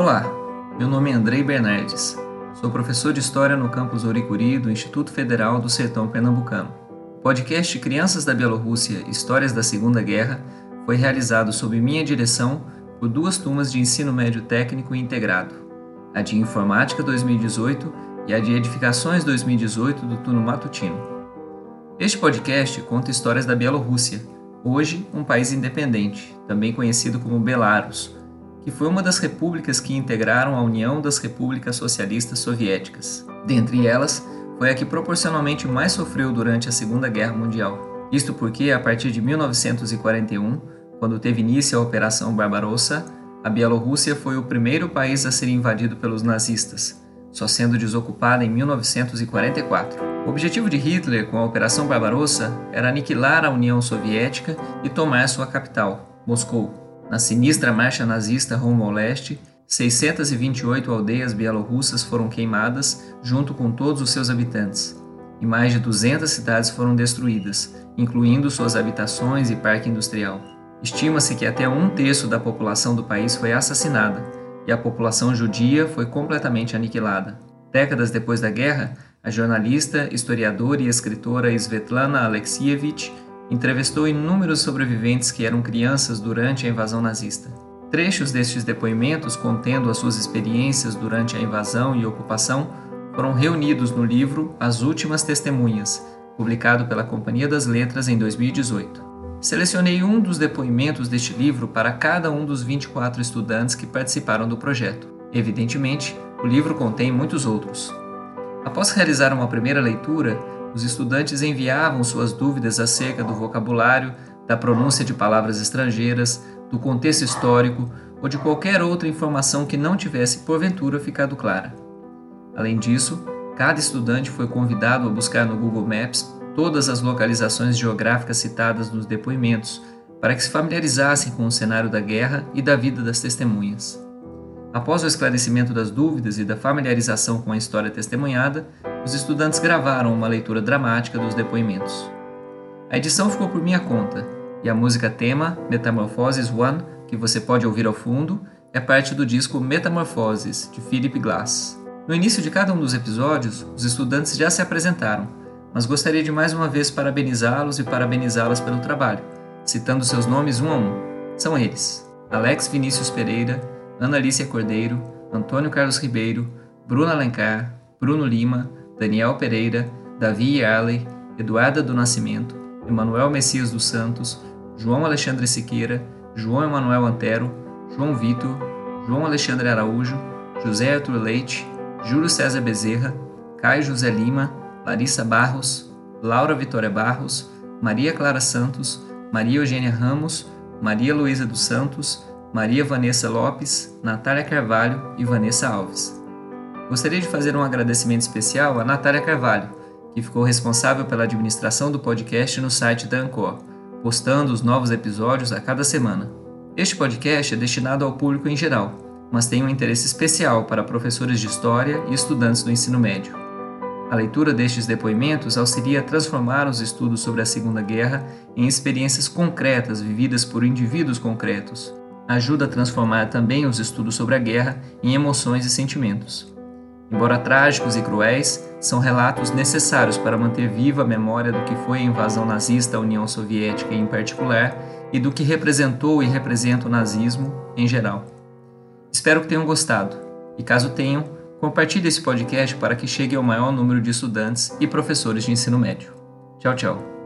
Olá, meu nome é Andrei Bernardes. Sou professor de História no campus Oricuri do Instituto Federal do Sertão Pernambucano. O podcast Crianças da Bielorrússia Histórias da Segunda Guerra foi realizado sob minha direção por duas turmas de ensino médio técnico integrado, a de Informática 2018 e a de Edificações 2018 do turno matutino. Este podcast conta histórias da Bielorrússia, hoje um país independente, também conhecido como Belarus, que foi uma das repúblicas que integraram a União das Repúblicas Socialistas Soviéticas. Dentre elas, foi a que proporcionalmente mais sofreu durante a Segunda Guerra Mundial. Isto porque, a partir de 1941, quando teve início a Operação Barbarossa, a Bielorrússia foi o primeiro país a ser invadido pelos nazistas, só sendo desocupada em 1944. O objetivo de Hitler com a Operação Barbarossa era aniquilar a União Soviética e tomar sua capital, Moscou. Na sinistra marcha nazista rumo ao leste, 628 aldeias bielorrussas foram queimadas junto com todos os seus habitantes, e mais de 200 cidades foram destruídas, incluindo suas habitações e parque industrial. Estima-se que até um terço da população do país foi assassinada, e a população judia foi completamente aniquilada. Décadas depois da guerra, a jornalista, historiadora e escritora Svetlana Alexievich entrevistou inúmeros sobreviventes que eram crianças durante a invasão nazista. Trechos destes depoimentos, contendo as suas experiências durante a invasão e ocupação, foram reunidos no livro As Últimas Testemunhas, publicado pela Companhia das Letras em 2018. Selecionei um dos depoimentos deste livro para cada um dos 24 estudantes que participaram do projeto. Evidentemente, o livro contém muitos outros. Após realizar uma primeira leitura, os estudantes enviavam suas dúvidas acerca do vocabulário, da pronúncia de palavras estrangeiras, do contexto histórico ou de qualquer outra informação que não tivesse porventura ficado clara. Além disso, cada estudante foi convidado a buscar no Google Maps todas as localizações geográficas citadas nos depoimentos, para que se familiarizassem com o cenário da guerra e da vida das testemunhas. Após o esclarecimento das dúvidas e da familiarização com a história testemunhada, os estudantes gravaram uma leitura dramática dos depoimentos. A edição ficou por minha conta, e a música tema, Metamorphoses One, que você pode ouvir ao fundo, é parte do disco Metamorphoses, de Philip Glass. No início de cada um dos episódios, os estudantes já se apresentaram, mas gostaria de mais uma vez parabenizá-los e parabenizá-las pelo trabalho, citando seus nomes um a um. São eles: Alex Vinícius Pereira, Ana Alicia Cordeiro, Antônio Carlos Ribeiro, Bruno Alencar, Bruno Lima, Daniel Pereira, Davi Yarley, Eduarda do Nascimento, Emanuel Messias dos Santos, João Alexandre Siqueira, João Emanuel Antero, João Vitor, João Alexandre Araújo, José Arthur Leite, Júlio César Bezerra, Caio José Lima, Larissa Barros, Laura Vitória Barros, Maria Clara Santos, Maria Eugênia Ramos, Maria Luísa dos Santos, Maria Vanessa Lopes, Natália Carvalho e Vanessa Alves. Gostaria de fazer um agradecimento especial a Natália Carvalho, que ficou responsável pela administração do podcast no site da Ancor, postando os novos episódios a cada semana. Este podcast é destinado ao público em geral, mas tem um interesse especial para professores de história e estudantes do ensino médio. A leitura destes depoimentos auxilia a transformar os estudos sobre a Segunda Guerra em experiências concretas vividas por indivíduos concretos, ajuda a transformar também os estudos sobre a guerra em emoções e sentimentos. Embora trágicos e cruéis, são relatos necessários para manter viva a memória do que foi a invasão nazista à União Soviética em particular e do que representou e representa o nazismo em geral. Espero que tenham gostado e, caso tenham, compartilhe esse podcast para que chegue ao maior número de estudantes e professores de ensino médio. Tchau, tchau.